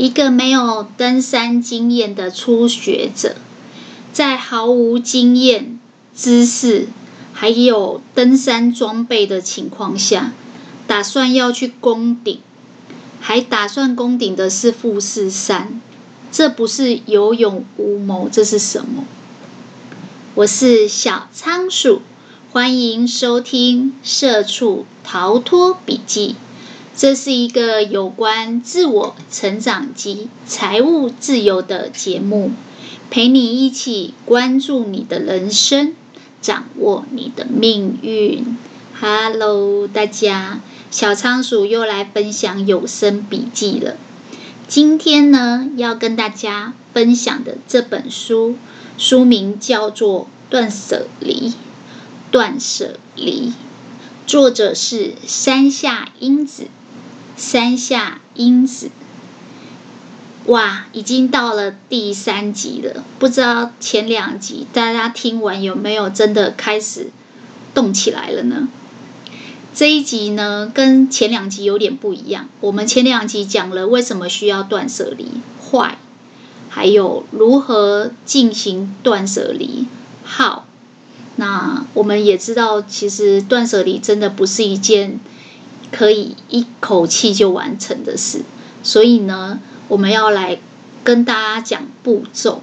一个没有登山经验的初学者，在毫无经验、知识还有登山装备的情况下，打算要去攻顶，还打算攻顶的是富士山，这不是有勇无谋，这是什么？我是小仓鼠，欢迎收听《社畜逃脱笔记》。这是一个有关自我成长及财务自由的节目，陪你一起关注你的人生，掌握你的命运。Hello，大家，小仓鼠又来分享有声笔记了。今天呢，要跟大家分享的这本书，书名叫做《断舍离》，断舍离，作者是山下英子。山下英子，哇，已经到了第三集了。不知道前两集大家听完有没有真的开始动起来了呢？这一集呢，跟前两集有点不一样。我们前两集讲了为什么需要断舍离坏还有如何进行断舍离，How。那我们也知道，其实断舍离真的不是一件。可以一口气就完成的事，所以呢，我们要来跟大家讲步骤。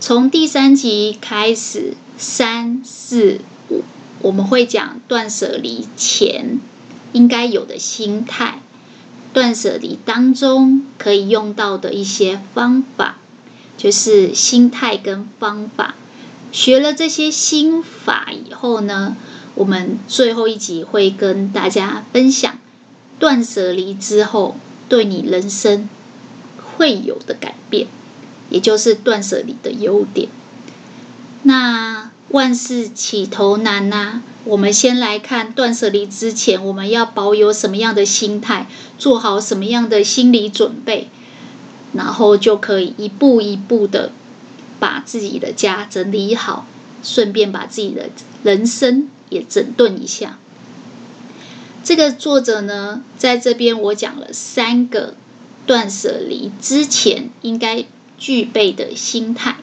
从第三集开始，三四五，我们会讲断舍离前应该有的心态，断舍离当中可以用到的一些方法，就是心态跟方法。学了这些心法以后呢，我们最后一集会跟大家分享断舍离之后对你人生会有的改变，也就是断舍离的优点。那万事起头难呐，我们先来看断舍离之前我们要保有什么样的心态，做好什么样的心理准备，然后就可以一步一步的把自己的家整理好，顺便把自己的人生。也整顿一下。这个作者呢，在这边我讲了三个断舍离之前应该具备的心态。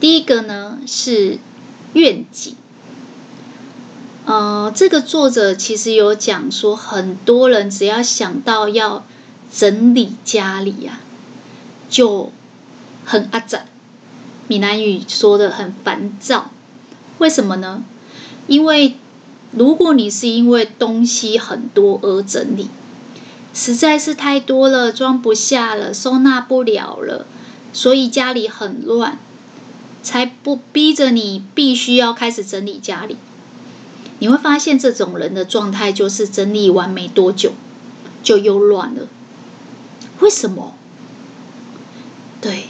第一个呢是愿景。呃，这个作者其实有讲说，很多人只要想到要整理家里呀、啊，就很阿杂，闽南语说的很烦躁。为什么呢？因为，如果你是因为东西很多而整理，实在是太多了，装不下了，收纳不了了，所以家里很乱，才不逼着你必须要开始整理家里。你会发现，这种人的状态就是整理完没多久，就又乱了。为什么？对，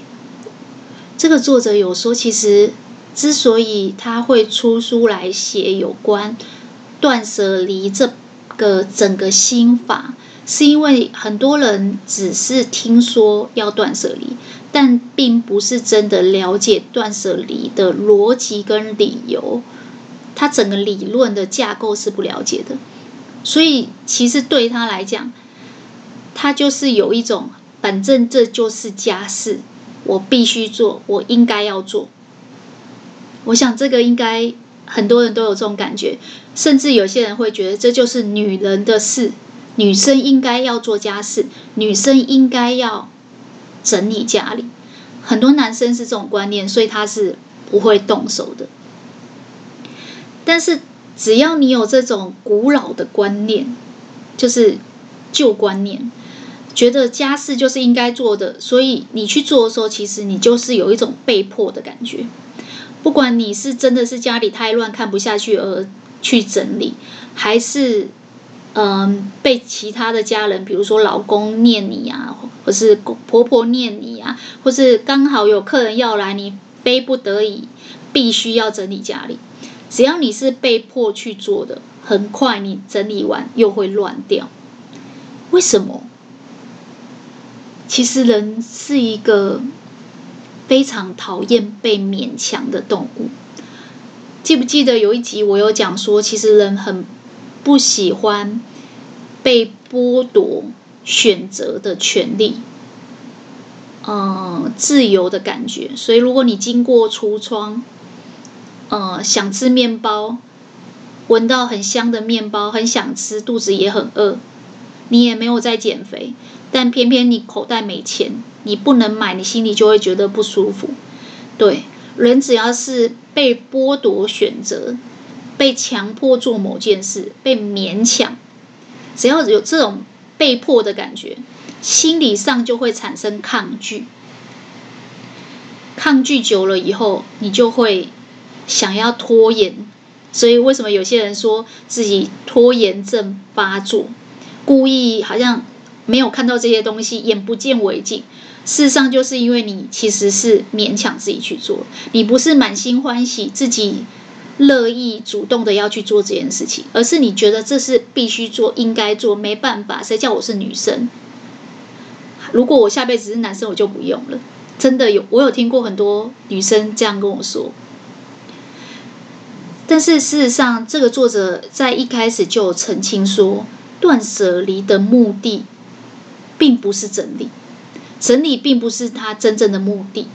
这个作者有说，其实。之所以他会出书来写有关断舍离这个整个心法，是因为很多人只是听说要断舍离，但并不是真的了解断舍离的逻辑跟理由，他整个理论的架构是不了解的，所以其实对他来讲，他就是有一种，反正这就是家事，我必须做，我应该要做。我想这个应该很多人都有这种感觉，甚至有些人会觉得这就是女人的事，女生应该要做家事，女生应该要整理家里。很多男生是这种观念，所以他是不会动手的。但是只要你有这种古老的观念，就是旧观念，觉得家事就是应该做的，所以你去做的时候，其实你就是有一种被迫的感觉。不管你是真的是家里太乱看不下去而去整理，还是嗯被其他的家人，比如说老公念你啊，或是婆婆念你啊，或是刚好有客人要来，你逼不得已必须要整理家里。只要你是被迫去做的，很快你整理完又会乱掉。为什么？其实人是一个。非常讨厌被勉强的动物。记不记得有一集我有讲说，其实人很不喜欢被剥夺选择的权利。嗯自由的感觉。所以如果你经过橱窗，嗯想吃面包，闻到很香的面包，很想吃，肚子也很饿，你也没有在减肥，但偏偏你口袋没钱，你不能买，你心里就会觉得不舒服。对，人只要是被剥夺选择，被强迫做某件事，被勉强，只要有这种被迫的感觉，心理上就会产生抗拒。抗拒久了以后，你就会想要拖延。所以为什么有些人说自己拖延症发作，故意好像没有看到这些东西，眼不见为净。事实上，就是因为你其实是勉强自己去做，你不是满心欢喜自己乐意主动的要去做这件事情，而是你觉得这是必须做、应该做，没办法，谁叫我是女生？如果我下辈子是男生，我就不用了。真的有，我有听过很多女生这样跟我说。但是事实上，这个作者在一开始就澄清说，断舍离的目的并不是整理。整理并不是他真正的目的，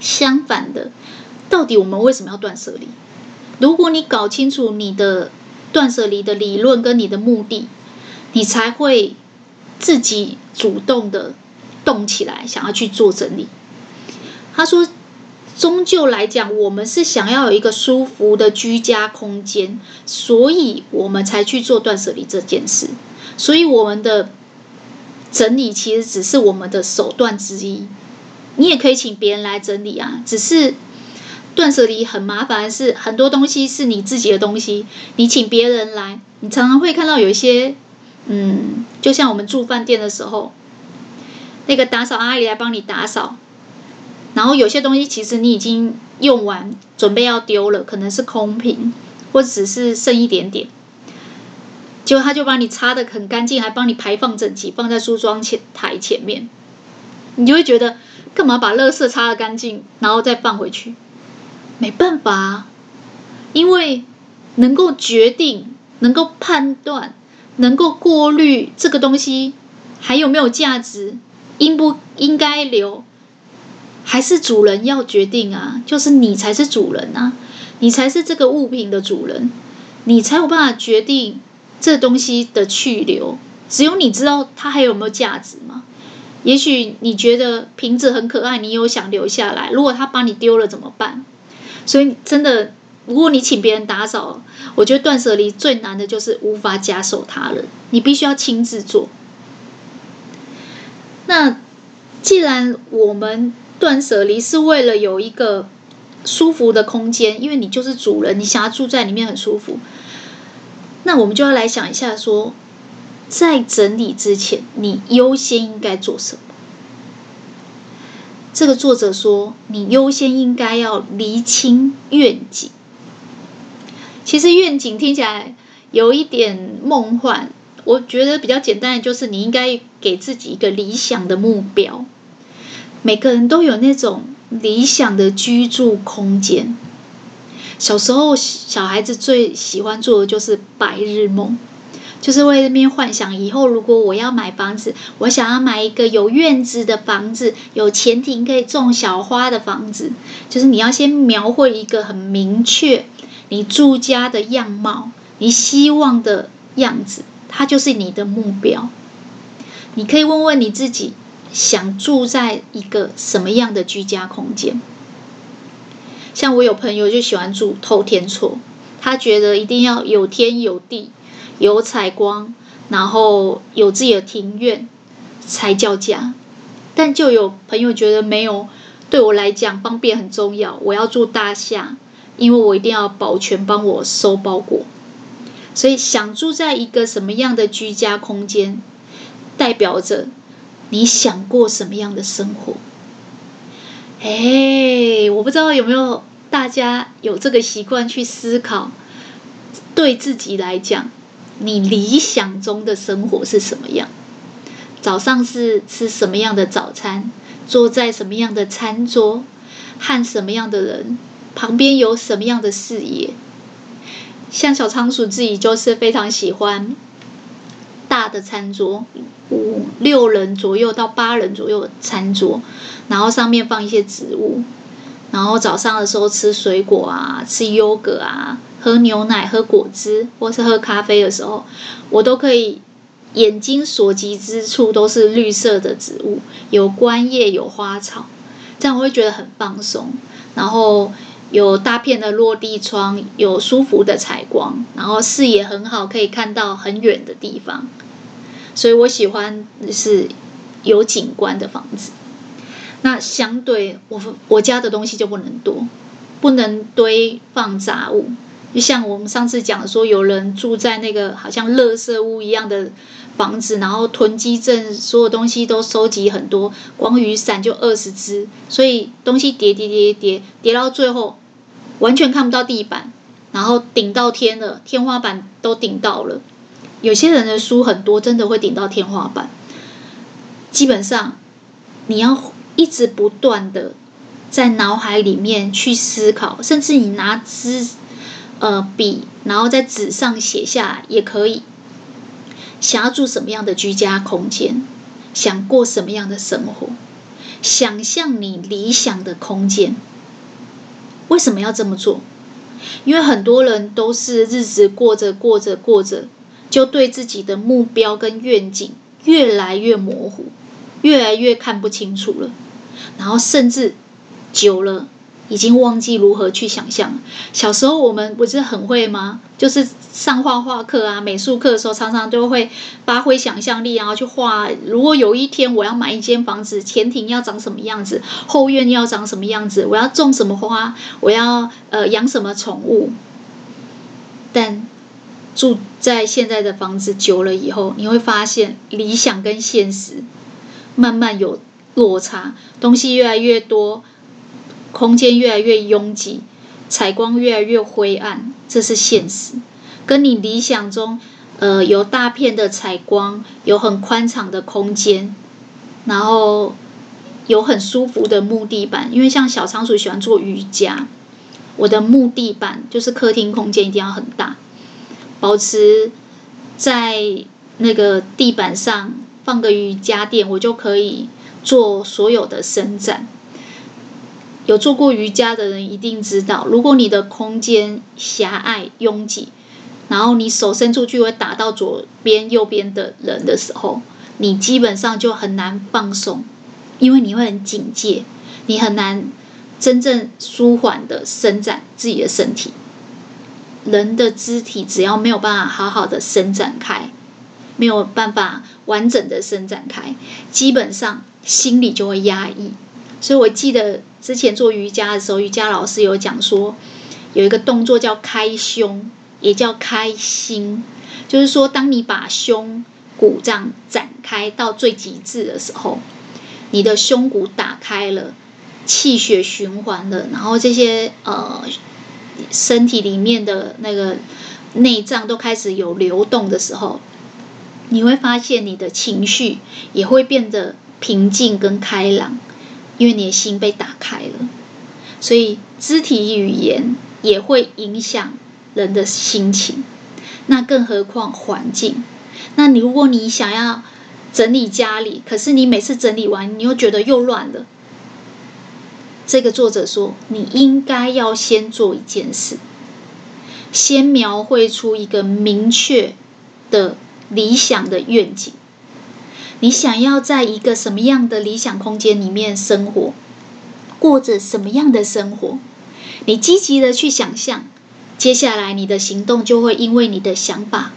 相反的，到底我们为什么要断舍离？如果你搞清楚你的断舍离的理论跟你的目的，你才会自己主动的动起来，想要去做整理。他说，终究来讲，我们是想要有一个舒服的居家空间，所以我们才去做断舍离这件事。所以我们的。整理其实只是我们的手段之一，你也可以请别人来整理啊。只是断舍离很麻烦是，很多东西是你自己的东西，你请别人来，你常常会看到有一些，嗯，就像我们住饭店的时候，那个打扫阿姨来帮你打扫，然后有些东西其实你已经用完，准备要丢了，可能是空瓶，或只是剩一点点。结果他就把你擦得很干净，还帮你排放整齐，放在梳妆前台前面。你就会觉得，干嘛把垃圾擦得干净，然后再放回去？没办法啊，因为能够决定、能够判断、能够过滤这个东西还有没有价值，应不应该留，还是主人要决定啊。就是你才是主人啊，你才是这个物品的主人，你才有办法决定。这东西的去留，只有你知道它还有没有价值吗？也许你觉得瓶子很可爱，你有想留下来。如果他把你丢了怎么办？所以真的，如果你请别人打扫，我觉得断舍离最难的就是无法假手他人，你必须要亲自做。那既然我们断舍离是为了有一个舒服的空间，因为你就是主人，你想要住在里面很舒服。那我们就要来想一下说，在整理之前，你优先应该做什么？这个作者说，你优先应该要厘清愿景。其实愿景听起来有一点梦幻，我觉得比较简单的就是你应该给自己一个理想的目标。每个人都有那种理想的居住空间。小时候，小孩子最喜欢做的就是白日梦，就是为那边幻想以后如果我要买房子，我想要买一个有院子的房子，有前庭可以种小花的房子。就是你要先描绘一个很明确你住家的样貌，你希望的样子，它就是你的目标。你可以问问你自己，想住在一个什么样的居家空间？像我有朋友就喜欢住透天厝，他觉得一定要有天有地，有采光，然后有自己的庭院才叫家。但就有朋友觉得没有，对我来讲方便很重要，我要住大厦，因为我一定要保全帮我收包裹。所以想住在一个什么样的居家空间，代表着你想过什么样的生活。哎，我不知道有没有大家有这个习惯去思考，对自己来讲，你理想中的生活是什么样？早上是吃什么样的早餐？坐在什么样的餐桌？和什么样的人？旁边有什么样的视野？像小仓鼠自己就是非常喜欢大的餐桌，五六人左右到八人左右的餐桌，然后上面放一些植物，然后早上的时候吃水果啊，吃优格啊，喝牛奶、喝果汁，或是喝咖啡的时候，我都可以眼睛所及之处都是绿色的植物，有观叶，有花草，这样我会觉得很放松，然后。有大片的落地窗，有舒服的采光，然后视野很好，可以看到很远的地方，所以我喜欢是有景观的房子。那相对我我家的东西就不能多，不能堆放杂物。就像我们上次讲说，有人住在那个好像垃圾屋一样的房子，然后囤积症，所有东西都收集很多，光雨伞就二十只，所以东西叠叠叠叠叠到最后。完全看不到地板，然后顶到天了，天花板都顶到了。有些人的书很多，真的会顶到天花板。基本上，你要一直不断的在脑海里面去思考，甚至你拿支呃笔，然后在纸上写下来也可以。想要住什么样的居家空间？想过什么样的生活？想象你理想的空间。为什么要这么做？因为很多人都是日子过着过着过着，就对自己的目标跟愿景越来越模糊，越来越看不清楚了，然后甚至久了。已经忘记如何去想象。小时候我们不是很会吗？就是上画画课啊、美术课的时候，常常都会发挥想象力，然后去画。如果有一天我要买一间房子，前庭要长什么样子，后院要长什么样子，我要种什么花，我要呃养什么宠物。但住在现在的房子久了以后，你会发现理想跟现实慢慢有落差，东西越来越多。空间越来越拥挤，采光越来越灰暗，这是现实。跟你理想中，呃，有大片的采光，有很宽敞的空间，然后有很舒服的木地板。因为像小仓鼠喜欢做瑜伽，我的木地板就是客厅空间一定要很大，保持在那个地板上放个瑜伽垫，我就可以做所有的伸展。有做过瑜伽的人一定知道，如果你的空间狭隘拥挤，然后你手伸出去会打到左边、右边的人的时候，你基本上就很难放松，因为你会很警戒，你很难真正舒缓的伸展自己的身体。人的肢体只要没有办法好好的伸展开，没有办法完整的伸展开，基本上心里就会压抑。所以我记得。之前做瑜伽的时候，瑜伽老师有讲说，有一个动作叫开胸，也叫开心，就是说，当你把胸骨这样展开到最极致的时候，你的胸骨打开了，气血循环了，然后这些呃身体里面的那个内脏都开始有流动的时候，你会发现你的情绪也会变得平静跟开朗。因为你的心被打开了，所以肢体语言也会影响人的心情。那更何况环境？那你如果你想要整理家里，可是你每次整理完，你又觉得又乱了。这个作者说，你应该要先做一件事，先描绘出一个明确的理想的愿景。你想要在一个什么样的理想空间里面生活，过着什么样的生活？你积极的去想象，接下来你的行动就会因为你的想法、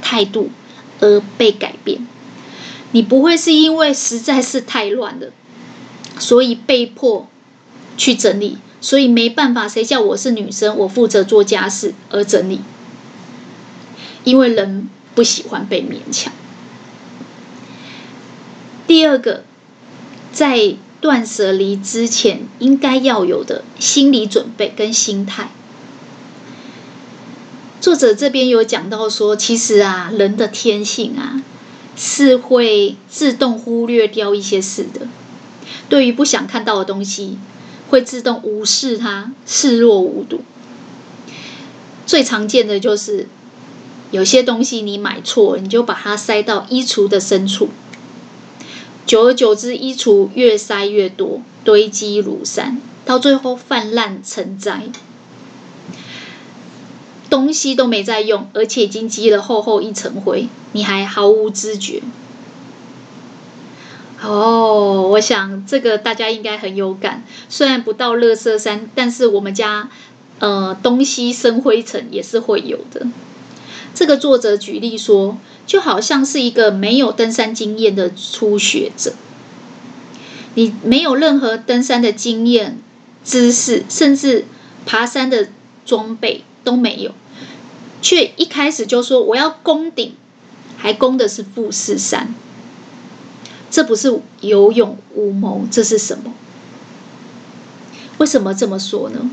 态度而被改变。你不会是因为实在是太乱了，所以被迫去整理，所以没办法，谁叫我是女生，我负责做家事而整理。因为人不喜欢被勉强。第二个，在断舍离之前应该要有的心理准备跟心态。作者这边有讲到说，其实啊，人的天性啊，是会自动忽略掉一些事的。对于不想看到的东西，会自动无视它，视若无睹。最常见的就是有些东西你买错，你就把它塞到衣橱的深处，久而久之，衣橱越塞越多，堆积如山，到最后泛滥成灾，东西都没在用，而且已经积了厚厚一层灰，你还毫无知觉。哦，我想这个大家应该很有感，虽然不到乐色山，但是我们家呃东西生灰尘也是会有的。这个作者举例说，就好像是一个没有登山经验的初学者，你没有任何登山的经验、知识，甚至爬山的装备都没有，却一开始就说我要攻顶，还攻的是富士山，这不是有勇无谋，这是什么？为什么这么说呢？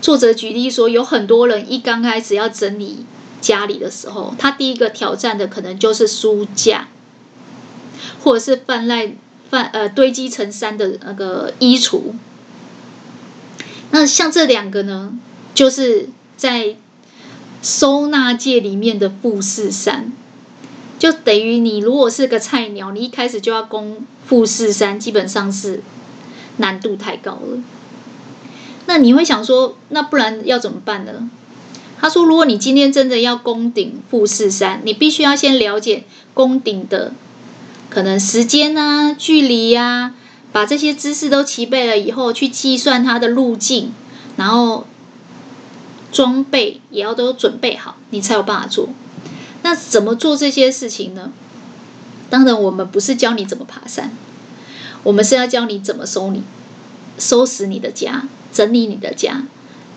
作者举例说，有很多人一刚开始要整理。家里的时候，他第一个挑战的可能就是书架，或者是泛滥泛呃堆积成山的那个衣橱。那像这两个呢，就是在收纳界里面的富士山，就等于你如果是个菜鸟，你一开始就要攻富士山，基本上是难度太高了。那你会想说，那不然要怎么办呢？他说：“如果你今天真的要攻顶富士山，你必须要先了解攻顶的可能时间啊、距离啊，把这些知识都齐备了以后，去计算它的路径，然后装备也要都准备好，你才有办法做。那怎么做这些事情呢？当然，我们不是教你怎么爬山，我们是要教你怎么收你收拾你的家，整理你的家，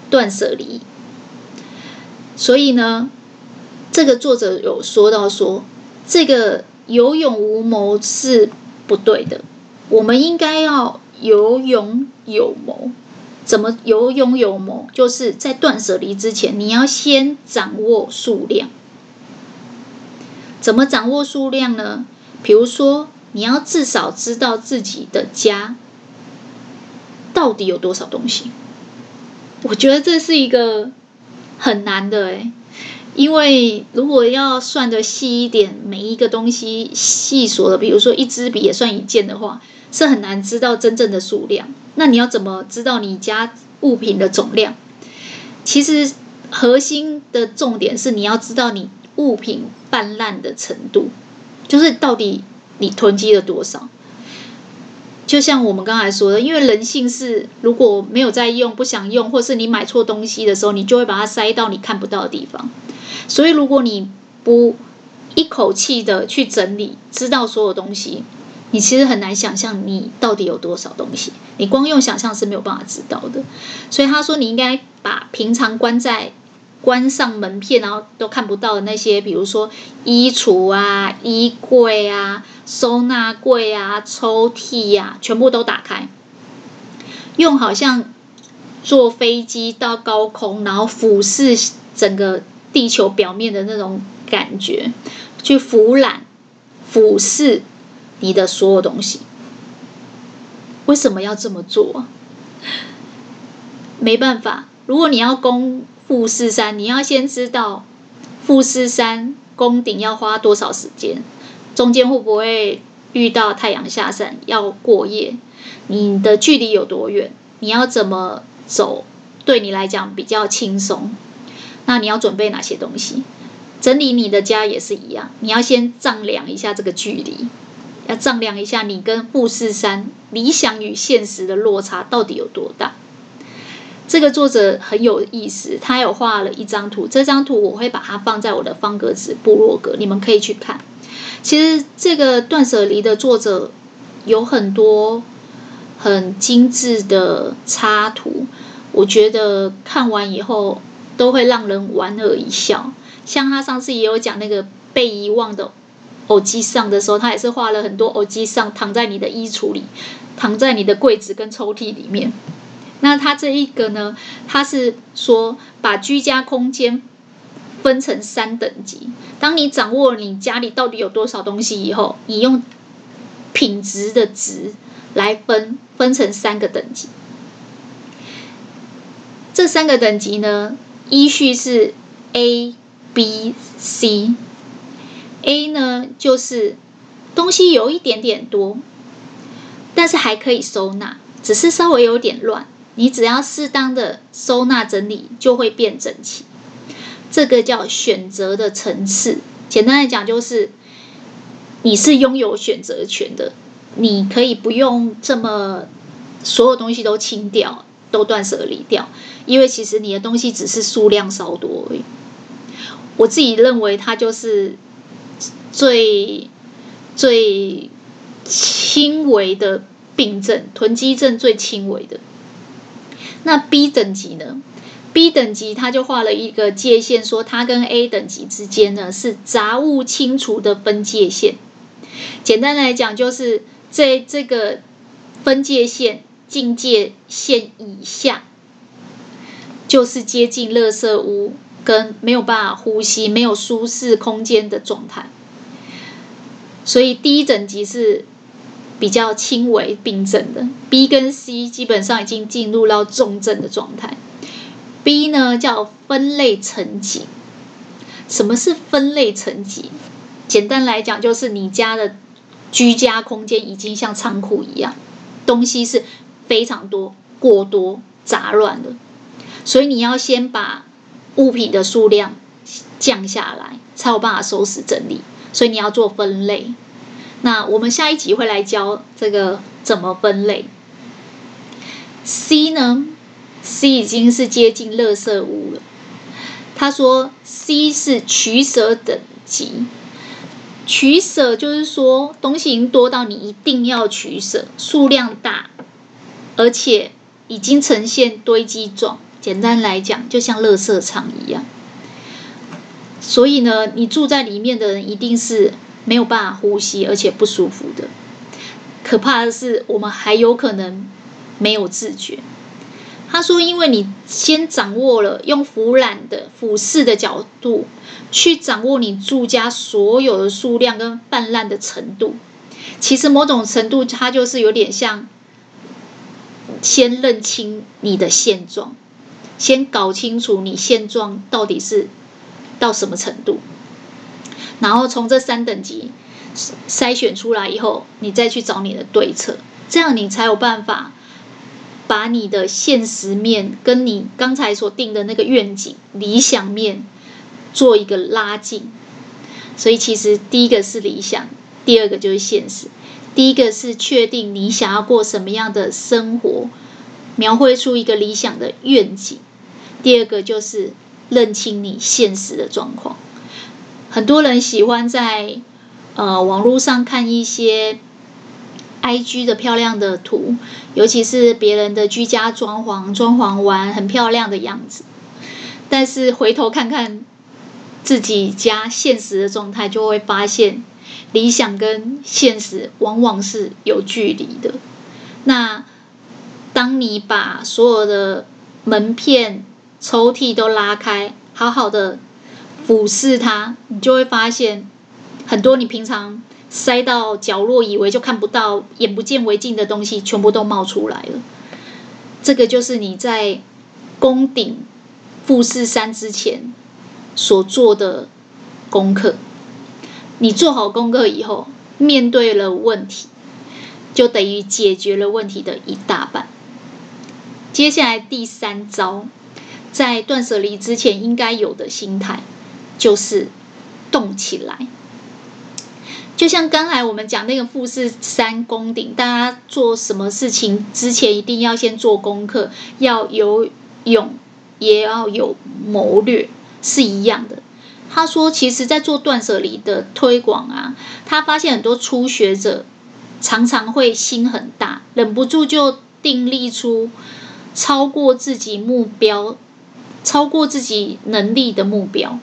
断舍离。”所以呢，这个作者有说到说，这个有勇无谋是不对的。我们应该要有勇有谋。怎么有勇有谋？就是在断舍离之前，你要先掌握数量。怎么掌握数量呢？比如说，你要至少知道自己的家到底有多少东西。我觉得这是一个。很难的诶，因为如果要算得细一点，每一个东西细数的，比如说一支笔也算一件的话，是很难知道真正的数量。那你要怎么知道你家物品的总量？其实核心的重点是你要知道你物品泛滥的程度，就是到底你囤积了多少。就像我们刚才说的，因为人性是如果没有在用、不想用，或是你买错东西的时候，你就会把它塞到你看不到的地方。所以，如果你不一口气的去整理，知道所有东西，你其实很难想象你到底有多少东西。你光用想象是没有办法知道的。所以他说，你应该把平常关在关上门片，然后都看不到的那些，比如说衣橱啊、衣柜啊。收纳柜啊、抽屉呀、啊，全部都打开，用好像坐飞机到高空，然后俯视整个地球表面的那种感觉，去俯览、俯视你的所有东西。为什么要这么做？没办法，如果你要攻富士山，你要先知道富士山攻顶要花多少时间。中间会不会遇到太阳下山要过夜？你的距离有多远？你要怎么走？对你来讲比较轻松？那你要准备哪些东西？整理你的家也是一样，你要先丈量一下这个距离，要丈量一下你跟富士山理想与现实的落差到底有多大。这个作者很有意思，他有画了一张图，这张图我会把它放在我的方格子部落格，你们可以去看。其实这个断舍离的作者有很多很精致的插图，我觉得看完以后都会让人莞尔一笑。像他上次也有讲那个被遗忘的欧吉桑的时候，他也是画了很多欧吉桑躺在你的衣橱里，躺在你的柜子跟抽屉里面。那他这一个呢，他是说把居家空间。分成三等级。当你掌握你家里到底有多少东西以后，你用品质的值来分，分成三个等级。这三个等级呢，依序是 A、B、C。A 呢，就是东西有一点点多，但是还可以收纳，只是稍微有点乱。你只要适当的收纳整理，就会变整齐。这个叫选择的层次。简单来讲，就是你是拥有选择权的，你可以不用这么所有东西都清掉，都断舍离掉，因为其实你的东西只是数量稍多而已。我自己认为，它就是最最轻微的病症，囤积症最轻微的。那 B 等级呢？B 等级他就画了一个界限，说它跟 A 等级之间呢是杂物清除的分界线。简单来讲，就是在这个分界线境界线以下，就是接近垃圾屋跟没有办法呼吸、没有舒适空间的状态。所以第一等级是。比较轻微病症的 B 跟 C 基本上已经进入到重症的状态。B 呢叫分类层级。什么是分类层级？简单来讲，就是你家的居家空间已经像仓库一样，东西是非常多、过多、杂乱的，所以你要先把物品的数量降下来，才有办法收拾整理。所以你要做分类。那我们下一集会来教这个怎么分类。C 呢？C 已经是接近垃圾屋了。他说 C 是取舍等级，取舍就是说东西已经多到你一定要取舍，数量大，而且已经呈现堆积状。简单来讲，就像垃圾场一样。所以呢，你住在里面的人一定是。没有办法呼吸，而且不舒服的。可怕的是，我们还有可能没有自觉。他说：“因为你先掌握了用俯瞰的俯视的角度去掌握你住家所有的数量跟泛滥的程度，其实某种程度它就是有点像先认清你的现状，先搞清楚你现状到底是到什么程度。”然后从这三等级筛选出来以后，你再去找你的对策，这样你才有办法把你的现实面跟你刚才所定的那个愿景、理想面做一个拉近。所以其实第一个是理想，第二个就是现实。第一个是确定你想要过什么样的生活，描绘出一个理想的愿景。第二个就是认清你现实的状况。很多人喜欢在呃网络上看一些 IG 的漂亮的图，尤其是别人的居家装潢，装潢完很漂亮的样子。但是回头看看自己家现实的状态，就会发现理想跟现实往往是有距离的。那当你把所有的门片、抽屉都拉开，好好的。俯视它，你就会发现很多你平常塞到角落，以为就看不到、眼不见为净的东西，全部都冒出来了。这个就是你在攻顶富士山之前所做的功课。你做好功课以后，面对了问题，就等于解决了问题的一大半。接下来第三招，在断舍离之前应该有的心态。就是动起来，就像刚才我们讲那个富士山攻顶，大家做什么事情之前一定要先做功课，要有勇，也要有谋略，是一样的。他说，其实，在做断舍离的推广啊，他发现很多初学者常常会心很大，忍不住就订立出超过自己目标、超过自己能力的目标。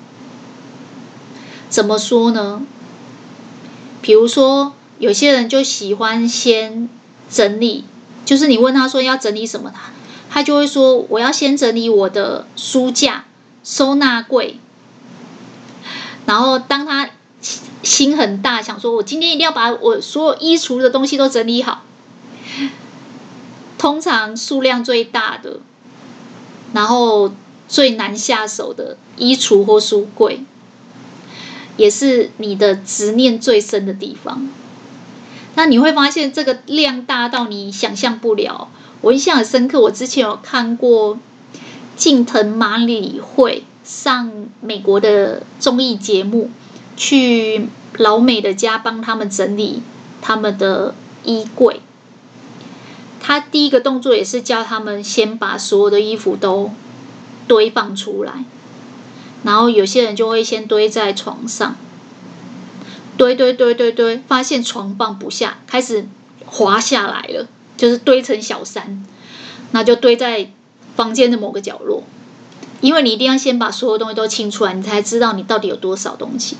怎么说呢？比如说，有些人就喜欢先整理，就是你问他说要整理什么，他他就会说我要先整理我的书架、收纳柜。然后当他心很大，想说我今天一定要把我所有衣橱的东西都整理好。通常数量最大的，然后最难下手的衣橱或书柜。也是你的执念最深的地方。那你会发现这个量大到你想象不了。我印象很深刻，我之前有看过近藤麻里惠上美国的综艺节目，去老美的家帮他们整理他们的衣柜。他第一个动作也是叫他们先把所有的衣服都堆放出来，然后有些人就会先堆在床上。堆堆堆堆堆，发现床放不下，开始滑下来了，就是堆成小山，那就堆在房间的某个角落。因为你一定要先把所有东西都清出来，你才知道你到底有多少东西。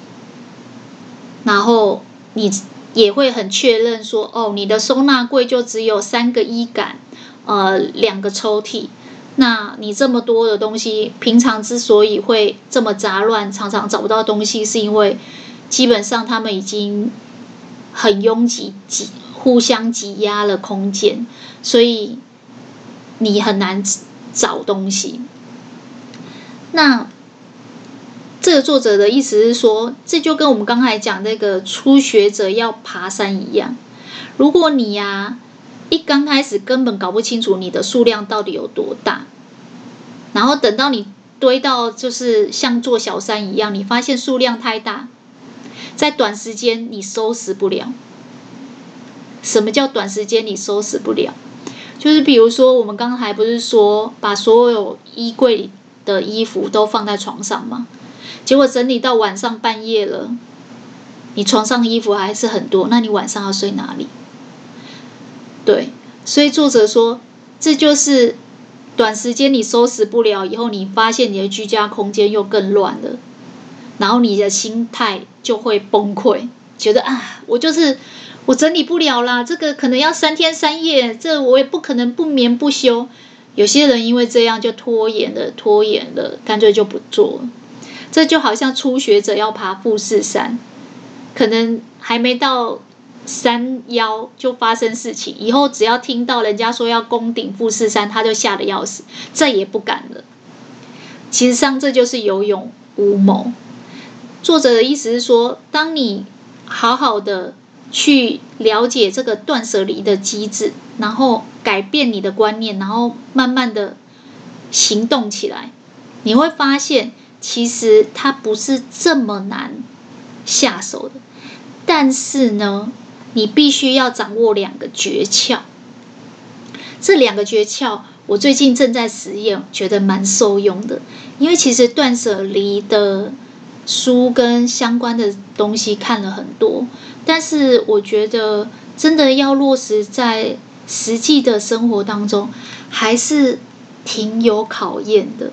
然后你也会很确认说，哦，你的收纳柜就只有三个衣杆，呃，两个抽屉。那你这么多的东西，平常之所以会这么杂乱，常常找不到东西，是因为。基本上，他们已经很拥挤，挤互相挤压了空间，所以你很难找东西。那这个作者的意思是说，这就跟我们刚才讲那个初学者要爬山一样。如果你呀、一刚开始根本搞不清楚你的数量到底有多大，然后等到你堆到就是像座小山一样，你发现数量太大。在短时间你收拾不了。什么叫短时间你收拾不了？就是比如说，我们刚才不是说把所有衣柜的衣服都放在床上吗？结果整理到晚上半夜了，你床上的衣服还是很多，那你晚上要睡哪里？对，所以作者说，这就是短时间你收拾不了，以后你发现你的居家空间又更乱了。然后你的心态就会崩溃，觉得啊，我就是我整理不了啦，这个可能要三天三夜，这我也不可能不眠不休。有些人因为这样就拖延了，拖延了，干脆就不做了。这就好像初学者要爬富士山，可能还没到山腰就发生事情，以后只要听到人家说要攻顶富士山，他就吓得要死，再也不敢了。其实上这就是有勇无谋。作者的意思是说，当你好好的去了解这个断舍离的机制，然后改变你的观念，然后慢慢的行动起来，你会发现其实它不是这么难下手的。但是呢，你必须要掌握两个诀窍。这两个诀窍，我最近正在实验，觉得蛮受用的。因为其实断舍离的。书跟相关的东西看了很多，但是我觉得真的要落实在实际的生活当中，还是挺有考验的。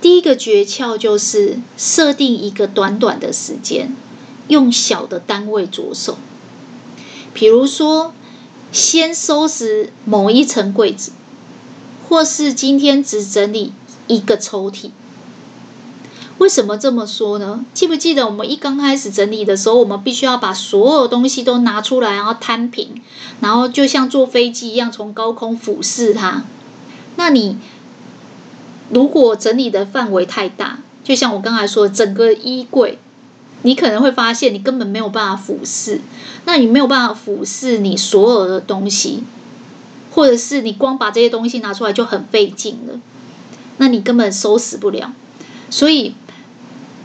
第一个诀窍就是设定一个短短的时间，用小的单位着手。比如说，先收拾某一层柜子，或是今天只整理一个抽屉。为什么这么说呢？记不记得我们一刚开始整理的时候，我们必须要把所有东西都拿出来，然后摊平，然后就像坐飞机一样从高空俯视它。那你如果整理的范围太大，就像我刚才说，整个衣柜，你可能会发现你根本没有办法俯视。那你没有办法俯视你所有的东西，或者是你光把这些东西拿出来就很费劲了，那你根本收拾不了。所以。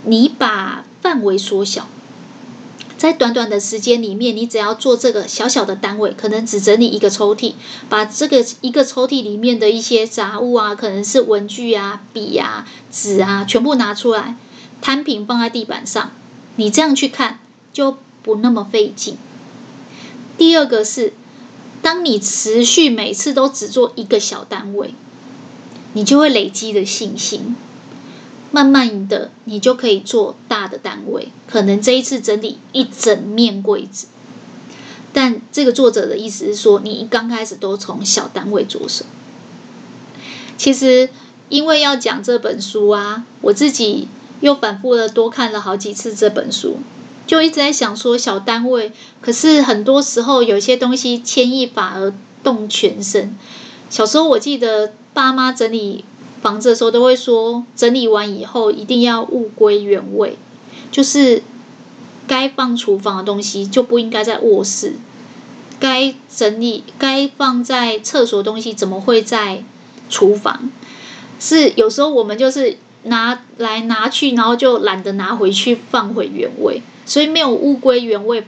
你把范围缩小，在短短的时间里面，你只要做这个小小的单位，可能只整理一个抽屉，把这个一个抽屉里面的一些杂物啊，可能是文具啊、笔啊、纸啊，全部拿出来摊平放在地板上。你这样去看，就不那么费劲。第二个是，当你持续每次都只做一个小单位，你就会累积的信心。慢慢的，你就可以做大的单位。可能这一次整理一整面柜子，但这个作者的意思是说，你一刚开始都从小单位着手。其实，因为要讲这本书啊，我自己又反复的多看了好几次这本书，就一直在想说小单位。可是很多时候，有些东西牵一发而动全身。小时候我记得爸妈整理。房子的时候都会说，整理完以后一定要物归原位，就是该放厨房的东西就不应该在卧室，该整理、该放在厕所的东西怎么会在厨房？是有时候我们就是拿来拿去，然后就懒得拿回去放回原位，所以没有物归原位，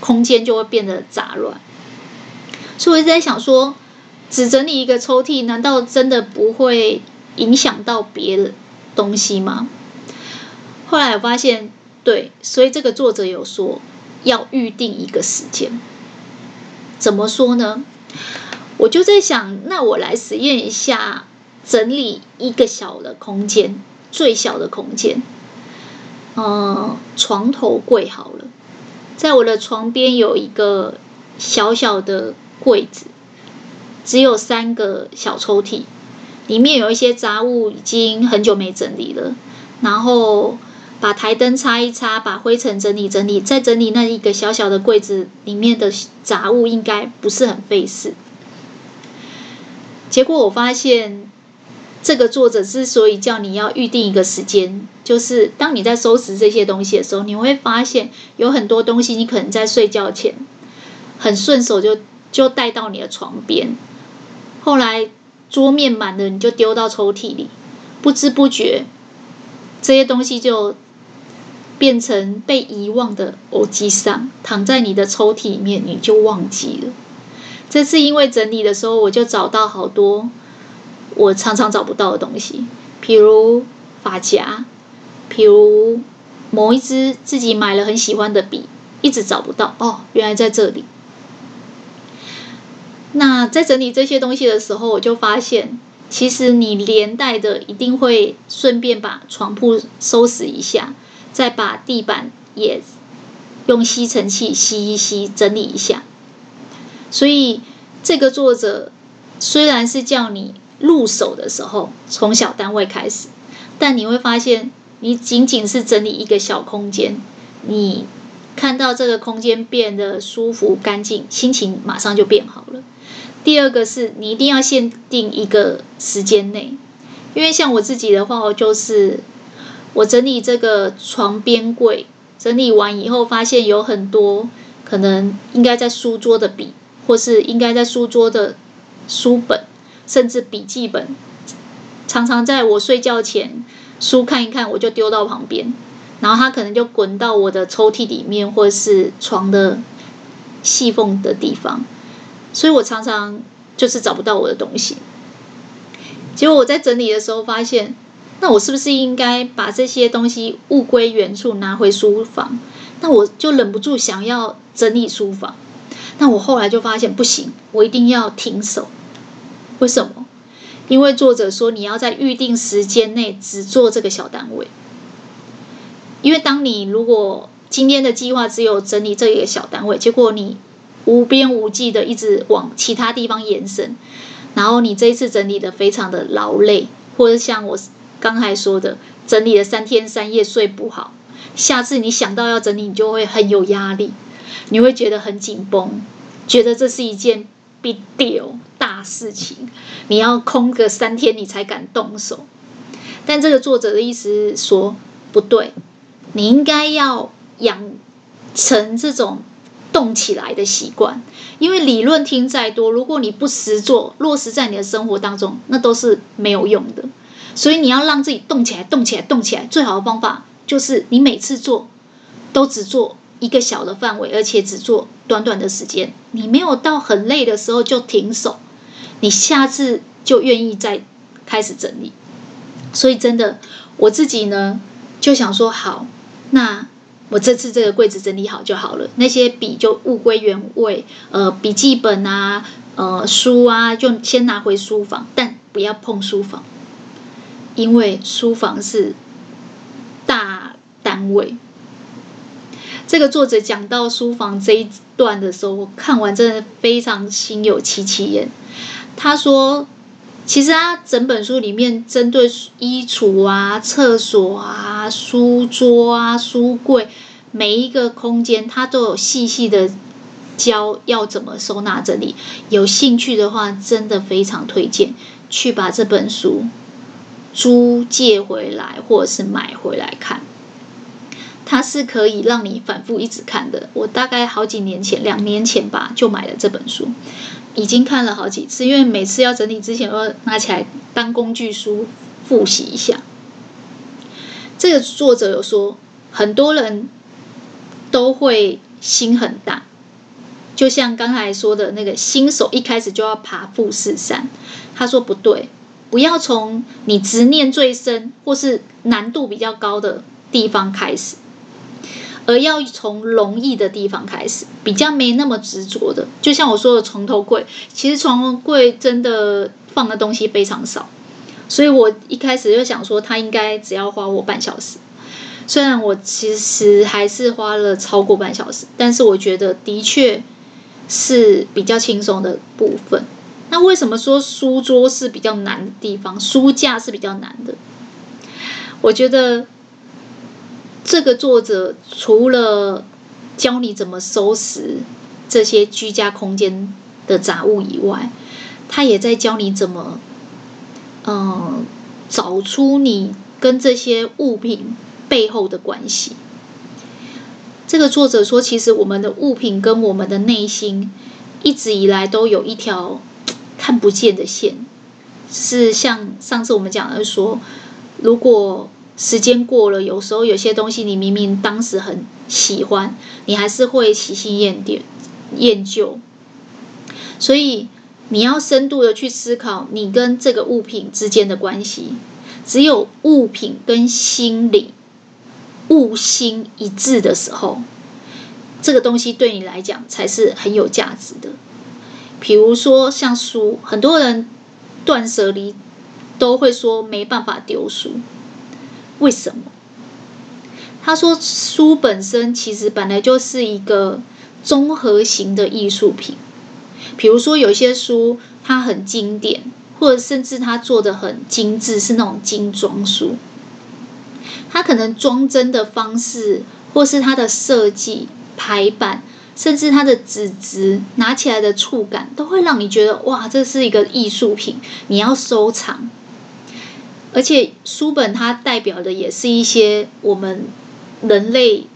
空间就会变得杂乱。所以我一直在想说，只整理一个抽屉，难道真的不会影响到别的东西吗？后来我发现，对，所以这个作者有说要预定一个时间。怎么说呢？我就在想，那我来实验一下，整理一个小的空间，最小的空间，嗯，床头柜好了，在我的床边有一个小小的。柜子只有三个小抽屉，里面有一些杂物已经很久没整理了。然后把台灯擦一擦，把灰尘整理整理，再整理那一个小小的柜子里面的杂物，应该不是很费事。结果我发现，这个作者之所以叫你要预定一个时间，就是当你在收拾这些东西的时候，你会发现有很多东西你可能在睡觉前很顺手就。就带到你的床边，后来桌面满了，你就丢到抽屉里，不知不觉这些东西就变成被遗忘的欧吉桑，躺在你的抽屉里面，你就忘记了。这次因为整理的时候，我就找到好多我常常找不到的东西，比如发夹，比如某一支自己买了很喜欢的笔，一直找不到，哦，原来在这里。那在整理这些东西的时候，我就发现，其实你连带的一定会顺便把床铺收拾一下，再把地板也用吸尘器吸一吸，整理一下。所以这个作者虽然是叫你入手的时候从小单位开始，但你会发现，你仅仅是整理一个小空间，你看到这个空间变得舒服干净，心情马上就变好了。第二个是你一定要限定一个时间内，因为像我自己的话，我就是我整理这个床边柜，整理完以后发现有很多可能应该在书桌的笔，或是应该在书桌的书本，甚至笔记本，常常在我睡觉前书看一看，我就丢到旁边，然后它可能就滚到我的抽屉里面，或是床的细缝的地方。所以我常常就是找不到我的东西，结果我在整理的时候发现，那我是不是应该把这些东西物归原处，拿回书房？那我就忍不住想要整理书房。那我后来就发现不行，我一定要停手。为什么？因为作者说你要在预定时间内只做这个小单位。因为当你如果今天的计划只有整理这一个小单位，结果你。无边无际的一直往其他地方延伸，然后你这一次整理的非常的劳累，或者像我刚才说的，整理了三天三夜睡不好，下次你想到要整理，你就会很有压力，你会觉得很紧绷，觉得这是一件 big deal 大事情，你要空个三天你才敢动手。但这个作者的意思是说，不对，你应该要养成这种。动起来的习惯，因为理论听再多，如果你不实做，落实在你的生活当中，那都是没有用的。所以你要让自己动起来，动起来，动起来。最好的方法就是你每次做都只做一个小的范围，而且只做短短的时间。你没有到很累的时候就停手，你下次就愿意再开始整理。所以真的，我自己呢就想说，好，那。我这次这个柜子整理好就好了，那些笔就物归原位，呃，笔记本啊，呃，书啊，就先拿回书房，但不要碰书房，因为书房是大单位。这个作者讲到书房这一段的时候，我看完真的非常心有戚戚焉。他说。其实他，整本书里面针对衣橱啊、厕所啊、书桌啊、书柜每一个空间，他都有细细的教要怎么收纳整理。有兴趣的话，真的非常推荐去把这本书租借回来，或者是买回来看。它是可以让你反复一直看的。我大概好几年前，两年前吧，就买了这本书，已经看了好几次，因为每次要整理之前，我要拿起来当工具书复习一下。这个作者有说，很多人都会心很大，就像刚才说的那个新手一开始就要爬富士山。他说不对，不要从你执念最深或是难度比较高的地方开始，而要从容易的地方开始，比较没那么执着的。就像我说的床头柜，其实床头柜真的放的东西非常少。所以我一开始就想说，他应该只要花我半小时。虽然我其实还是花了超过半小时，但是我觉得的确是比较轻松的部分。那为什么说书桌是比较难的地方，书架是比较难的？我觉得这个作者除了教你怎么收拾这些居家空间的杂物以外，他也在教你怎么。嗯，找出你跟这些物品背后的关系。这个作者说，其实我们的物品跟我们的内心一直以来都有一条看不见的线，是像上次我们讲的说，如果时间过了，有时候有些东西你明明当时很喜欢，你还是会喜新厌旧，厌旧，所以。你要深度的去思考你跟这个物品之间的关系，只有物品跟心理物心一致的时候，这个东西对你来讲才是很有价值的。比如说像书，很多人断舍离都会说没办法丢书，为什么？他说书本身其实本来就是一个综合型的艺术品。比如说，有些书它很经典，或者甚至它做的很精致，是那种精装书。它可能装帧的方式，或是它的设计、排版，甚至它的纸质拿起来的触感，都会让你觉得哇，这是一个艺术品，你要收藏。而且书本它代表的也是一些我们人类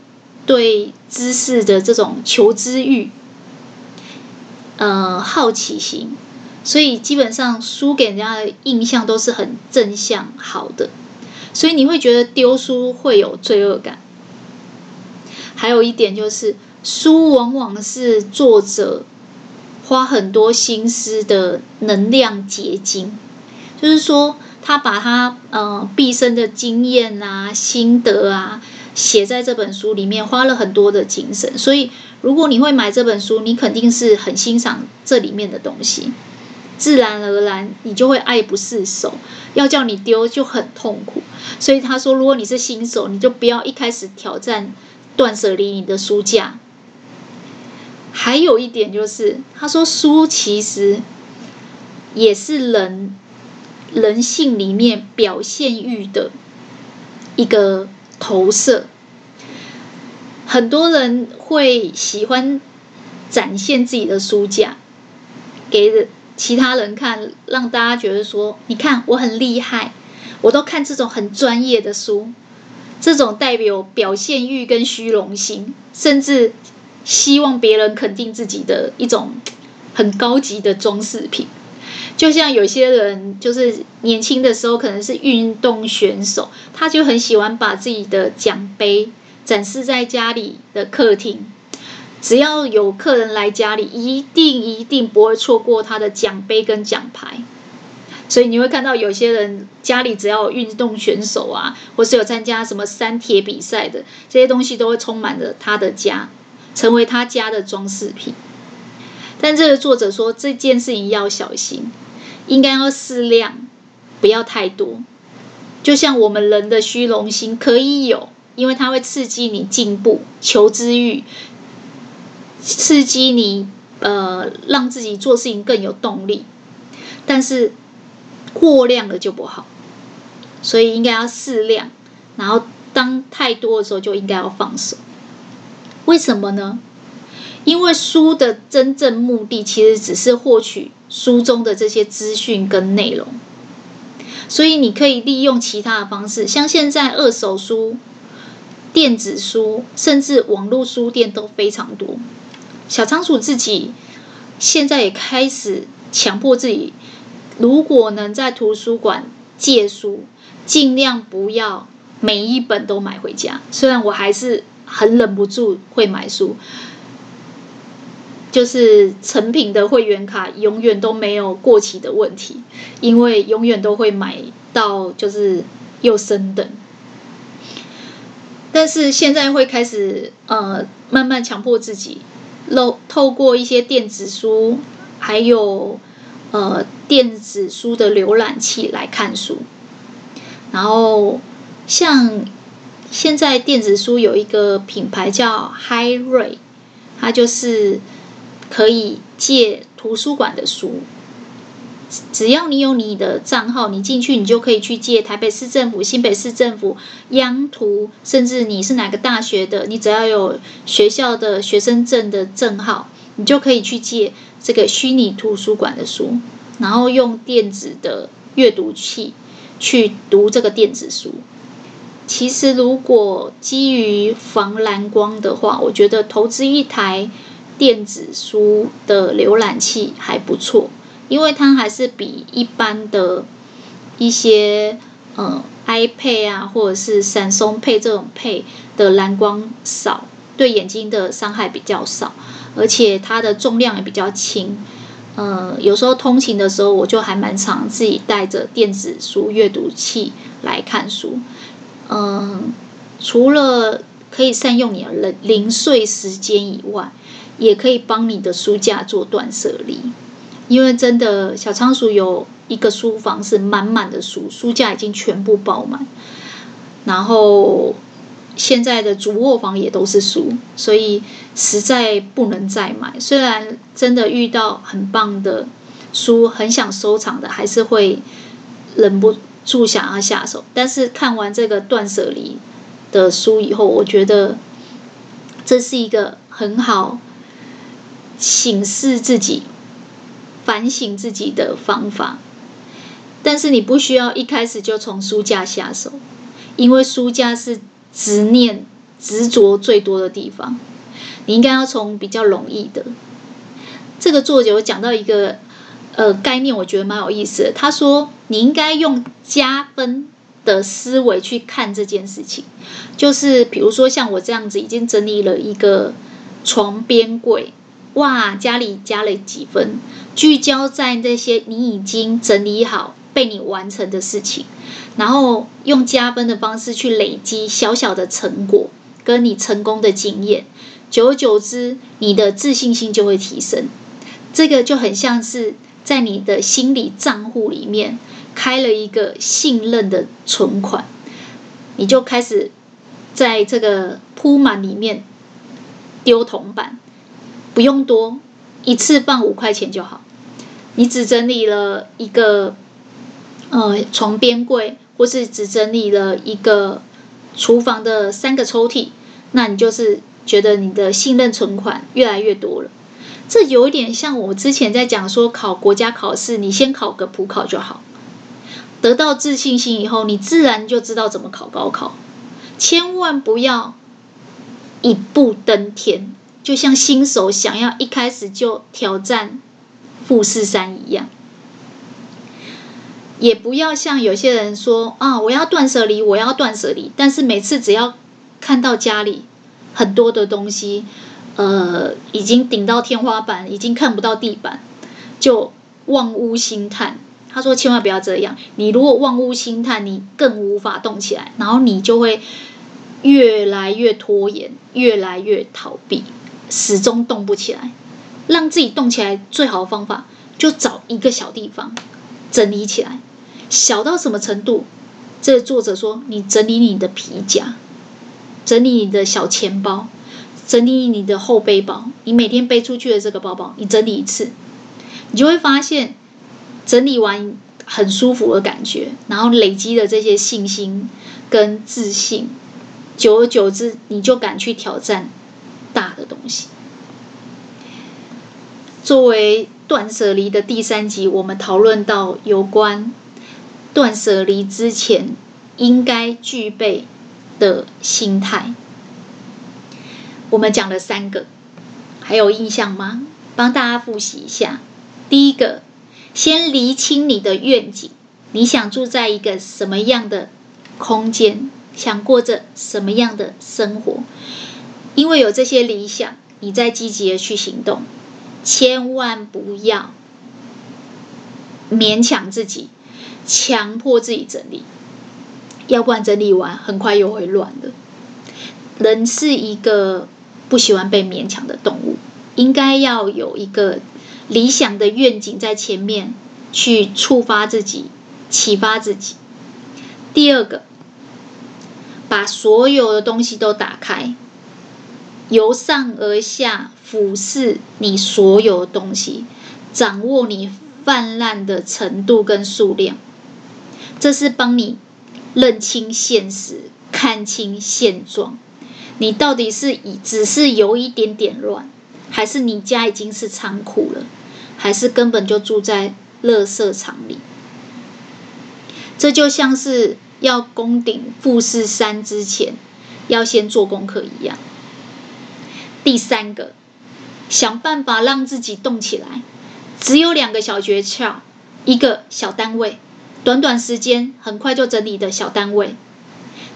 对知识的这种求知欲。呃，好奇心，所以基本上书给人家的印象都是很正向、好的，所以你会觉得丢书会有罪恶感。还有一点就是，书往往是作者花很多心思的能量结晶，就是说他把他呃毕生的经验啊、心得啊写在这本书里面，花了很多的精神，所以。如果你会买这本书，你肯定是很欣赏这里面的东西，自然而然你就会爱不释手。要叫你丢就很痛苦，所以他说，如果你是新手，你就不要一开始挑战断舍离你的书架。还有一点就是，他说书其实也是人人性里面表现欲的一个投射。很多人会喜欢展现自己的书架，给其他人看，让大家觉得说：“你看，我很厉害，我都看这种很专业的书。”这种代表表现欲跟虚荣心，甚至希望别人肯定自己的一种很高级的装饰品。就像有些人，就是年轻的时候可能是运动选手，他就很喜欢把自己的奖杯。展示在家里的客厅，只要有客人来家里，一定一定不会错过他的奖杯跟奖牌。所以你会看到有些人家里只要有运动选手啊，或是有参加什么三铁比赛的，这些东西都会充满着他的家，成为他家的装饰品。但这个作者说，这件事情要小心，应该要适量，不要太多。就像我们人的虚荣心可以有。因为它会刺激你进步、求知欲，刺激你呃，让自己做事情更有动力。但是过量了就不好，所以应该要适量。然后当太多的时候，就应该要放手。为什么呢？因为书的真正目的其实只是获取书中的这些资讯跟内容，所以你可以利用其他的方式，像现在二手书。电子书，甚至网络书店都非常多。小仓鼠自己现在也开始强迫自己，如果能在图书馆借书，尽量不要每一本都买回家。虽然我还是很忍不住会买书，就是成品的会员卡永远都没有过期的问题，因为永远都会买到，就是又升等。但是现在会开始呃，慢慢强迫自己，漏透过一些电子书，还有呃电子书的浏览器来看书。然后像现在电子书有一个品牌叫 HyRead，它就是可以借图书馆的书。只要你有你的账号，你进去你就可以去借台北市政府、新北市政府、央图，甚至你是哪个大学的，你只要有学校的学生证的证号，你就可以去借这个虚拟图书馆的书，然后用电子的阅读器去读这个电子书。其实，如果基于防蓝光的话，我觉得投资一台电子书的浏览器还不错。因为它还是比一般的一些呃 iPad 啊，或者是闪松配这种配的蓝光少，对眼睛的伤害比较少，而且它的重量也比较轻。呃，有时候通勤的时候，我就还蛮常自己带着电子书阅读器来看书。嗯、除了可以善用你的零零碎时间以外，也可以帮你的书架做断舍离。因为真的，小仓鼠有一个书房是满满的书，书架已经全部爆满。然后现在的主卧房也都是书，所以实在不能再买。虽然真的遇到很棒的书，很想收藏的，还是会忍不住想要下手。但是看完这个断舍离的书以后，我觉得这是一个很好省视自己。反省自己的方法，但是你不需要一开始就从书架下手，因为书架是执念、执着最多的地方。你应该要从比较容易的。这个作者有讲到一个呃概念，我觉得蛮有意思的。他说，你应该用加分的思维去看这件事情，就是比如说像我这样子，已经整理了一个床边柜，哇，家里加了几分。聚焦在那些你已经整理好、被你完成的事情，然后用加分的方式去累积小小的成果，跟你成功的经验，久而久之，你的自信心就会提升。这个就很像是在你的心理账户里面开了一个信任的存款，你就开始在这个铺满里面丢铜板，不用多，一次放五块钱就好。你只整理了一个呃床边柜，或是只整理了一个厨房的三个抽屉，那你就是觉得你的信任存款越来越多了。这有一点像我之前在讲说，考国家考试，你先考个普考就好，得到自信心以后，你自然就知道怎么考高考。千万不要一步登天，就像新手想要一开始就挑战。富士山一样，也不要像有些人说啊，我要断舍离，我要断舍离。但是每次只要看到家里很多的东西，呃，已经顶到天花板，已经看不到地板，就望屋兴叹。他说千万不要这样，你如果望屋兴叹，你更无法动起来，然后你就会越来越拖延，越来越逃避，始终动不起来。让自己动起来最好的方法，就找一个小地方整理起来。小到什么程度？这个作者说，你整理你的皮夹，整理你的小钱包，整理你的后背包。你每天背出去的这个包包，你整理一次，你就会发现整理完很舒服的感觉，然后累积的这些信心跟自信，久而久之，你就敢去挑战大的东西。作为断舍离的第三集，我们讨论到有关断舍离之前应该具备的心态。我们讲了三个，还有印象吗？帮大家复习一下。第一个，先厘清你的愿景，你想住在一个什么样的空间，想过着什么样的生活？因为有这些理想，你再积极的去行动，千万不要勉强自己，强迫自己整理，要不然整理完很快又会乱的。人是一个不喜欢被勉强的动物，应该要有一个理想的愿景在前面去触发自己、启发自己。第二个，把所有的东西都打开。由上而下俯视你所有东西，掌握你泛滥的程度跟数量，这是帮你认清现实、看清现状。你到底是以只是有一点点乱，还是你家已经是仓库了，还是根本就住在垃圾场里？这就像是要攻顶富士山之前，要先做功课一样。第三个，想办法让自己动起来。只有两个小诀窍：一个小单位，短短时间很快就整理的小单位；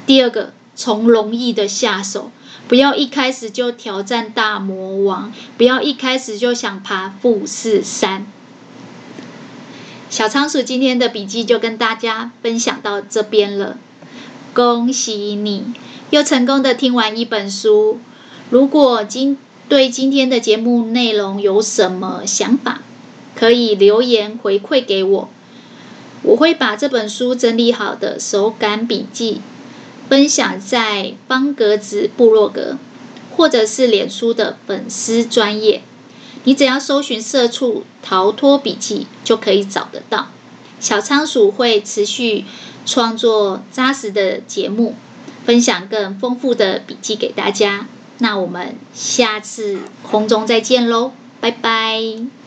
第二个，从容易的下手，不要一开始就挑战大魔王，不要一开始就想爬富士山。小仓鼠今天的笔记就跟大家分享到这边了，恭喜你又成功的听完一本书。如果今对今天的节目内容有什么想法，可以留言回馈给我，我会把这本书整理好的手感笔记分享在方格子部落格，或者是脸书的粉丝专页，你只要搜寻“社畜逃脱笔记”就可以找得到。小仓鼠会持续创作扎实的节目，分享更丰富的笔记给大家。那我们下次空中再见喽，拜拜。